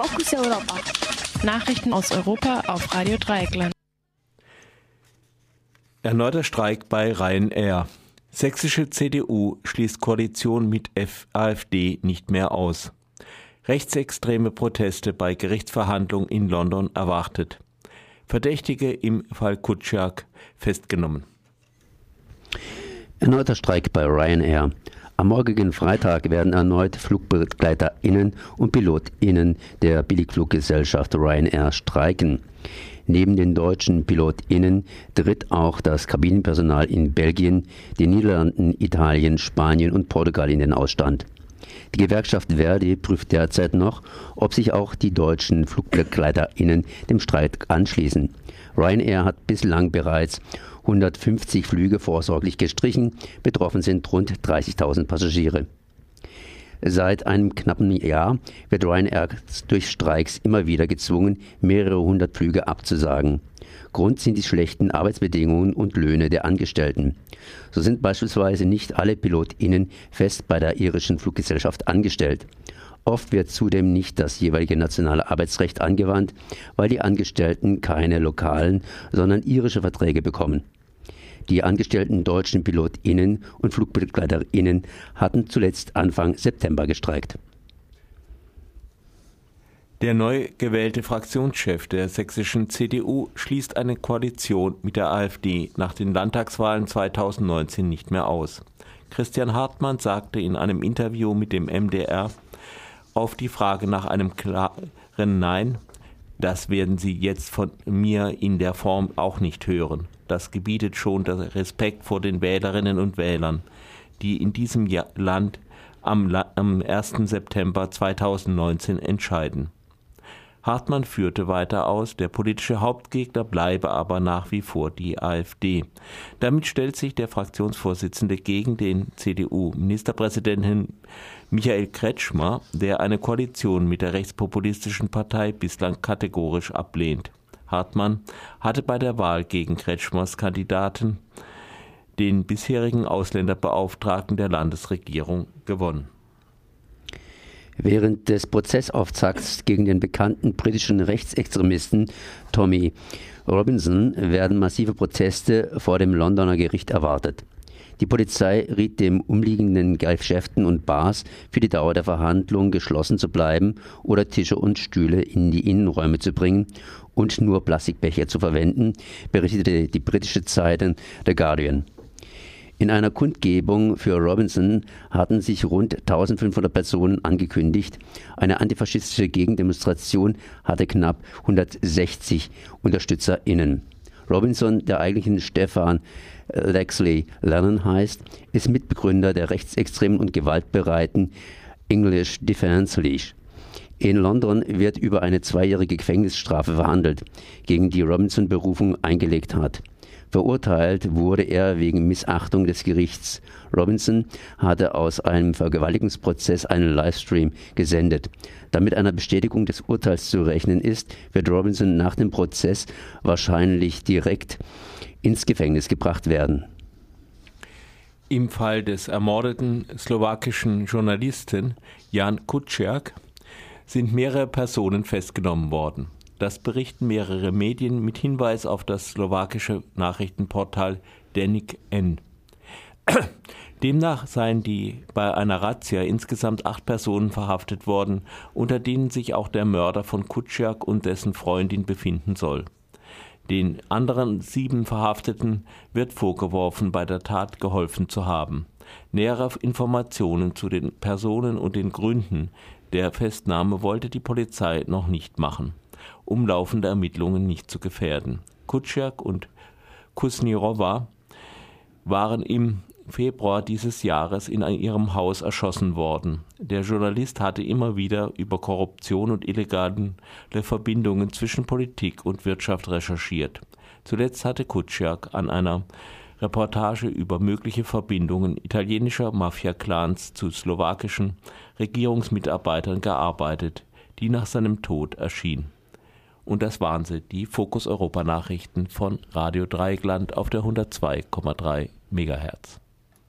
Fokus Europa. Nachrichten aus Europa auf Radio Dreieckland. Erneuter Streik bei Ryanair. Sächsische CDU schließt Koalition mit AfD nicht mehr aus. Rechtsextreme Proteste bei Gerichtsverhandlungen in London erwartet. Verdächtige im Fall Kutschak festgenommen. Erneuter Streik bei Ryanair. Am morgigen Freitag werden erneut FlugbegleiterInnen und PilotInnen der Billigfluggesellschaft Ryanair streiken. Neben den deutschen PilotInnen tritt auch das Kabinenpersonal in Belgien, den Niederlanden, Italien, Spanien und Portugal in den Ausstand. Die Gewerkschaft Verdi prüft derzeit noch, ob sich auch die deutschen FlugbegleiterInnen dem Streit anschließen. Ryanair hat bislang bereits 150 Flüge vorsorglich gestrichen. Betroffen sind rund 30.000 Passagiere. Seit einem knappen Jahr wird Ryanair durch Streiks immer wieder gezwungen, mehrere hundert Flüge abzusagen. Grund sind die schlechten Arbeitsbedingungen und Löhne der Angestellten. So sind beispielsweise nicht alle PilotInnen fest bei der irischen Fluggesellschaft angestellt. Oft wird zudem nicht das jeweilige nationale Arbeitsrecht angewandt, weil die Angestellten keine lokalen, sondern irische Verträge bekommen. Die angestellten deutschen PilotInnen und FlugbegleiterInnen hatten zuletzt Anfang September gestreikt. Der neu gewählte Fraktionschef der sächsischen CDU schließt eine Koalition mit der AfD nach den Landtagswahlen 2019 nicht mehr aus. Christian Hartmann sagte in einem Interview mit dem MDR auf die Frage nach einem klaren Nein, das werden Sie jetzt von mir in der Form auch nicht hören. Das gebietet schon der Respekt vor den Wählerinnen und Wählern, die in diesem Land am, am 1. September 2019 entscheiden. Hartmann führte weiter aus, der politische Hauptgegner bleibe aber nach wie vor die AfD. Damit stellt sich der Fraktionsvorsitzende gegen den CDU-Ministerpräsidenten Michael Kretschmer, der eine Koalition mit der rechtspopulistischen Partei bislang kategorisch ablehnt. Hartmann hatte bei der Wahl gegen Kretschmers Kandidaten den bisherigen Ausländerbeauftragten der Landesregierung gewonnen. Während des Prozessauftakts gegen den bekannten britischen Rechtsextremisten Tommy Robinson werden massive Proteste vor dem Londoner Gericht erwartet. Die Polizei riet dem umliegenden Geschäften und Bars für die Dauer der Verhandlung geschlossen zu bleiben oder Tische und Stühle in die Innenräume zu bringen und nur Plastikbecher zu verwenden, berichtete die britische Zeitung The Guardian. In einer Kundgebung für Robinson hatten sich rund 1500 Personen angekündigt. Eine antifaschistische Gegendemonstration hatte knapp 160 UnterstützerInnen. Robinson, der eigentlichen Stefan Lexley Lennon heißt, ist Mitbegründer der rechtsextremen und gewaltbereiten English Defence League. In London wird über eine zweijährige Gefängnisstrafe verhandelt, gegen die Robinson Berufung eingelegt hat. Verurteilt wurde er wegen Missachtung des Gerichts. Robinson hatte aus einem Vergewaltigungsprozess einen Livestream gesendet. Damit einer Bestätigung des Urteils zu rechnen ist, wird Robinson nach dem Prozess wahrscheinlich direkt ins Gefängnis gebracht werden. Im Fall des ermordeten slowakischen Journalisten Jan Kuciak sind mehrere Personen festgenommen worden. Das berichten mehrere Medien mit Hinweis auf das slowakische Nachrichtenportal Denik N. Demnach seien die bei einer Razzia insgesamt acht Personen verhaftet worden, unter denen sich auch der Mörder von Kutschiak und dessen Freundin befinden soll. Den anderen sieben Verhafteten wird vorgeworfen, bei der Tat geholfen zu haben. Nähere Informationen zu den Personen und den Gründen der Festnahme wollte die Polizei noch nicht machen, um laufende Ermittlungen nicht zu gefährden. Kutschiak und Kusnirova waren im Februar dieses Jahres in ihrem Haus erschossen worden. Der Journalist hatte immer wieder über Korruption und illegale Verbindungen zwischen Politik und Wirtschaft recherchiert. Zuletzt hatte Kutschiak an einer Reportage über mögliche Verbindungen italienischer Mafia-Clans zu slowakischen Regierungsmitarbeitern gearbeitet, die nach seinem Tod erschien. Und das waren sie, die Fokus Europa Nachrichten von Radio Dreigland auf der 102,3 Megahertz.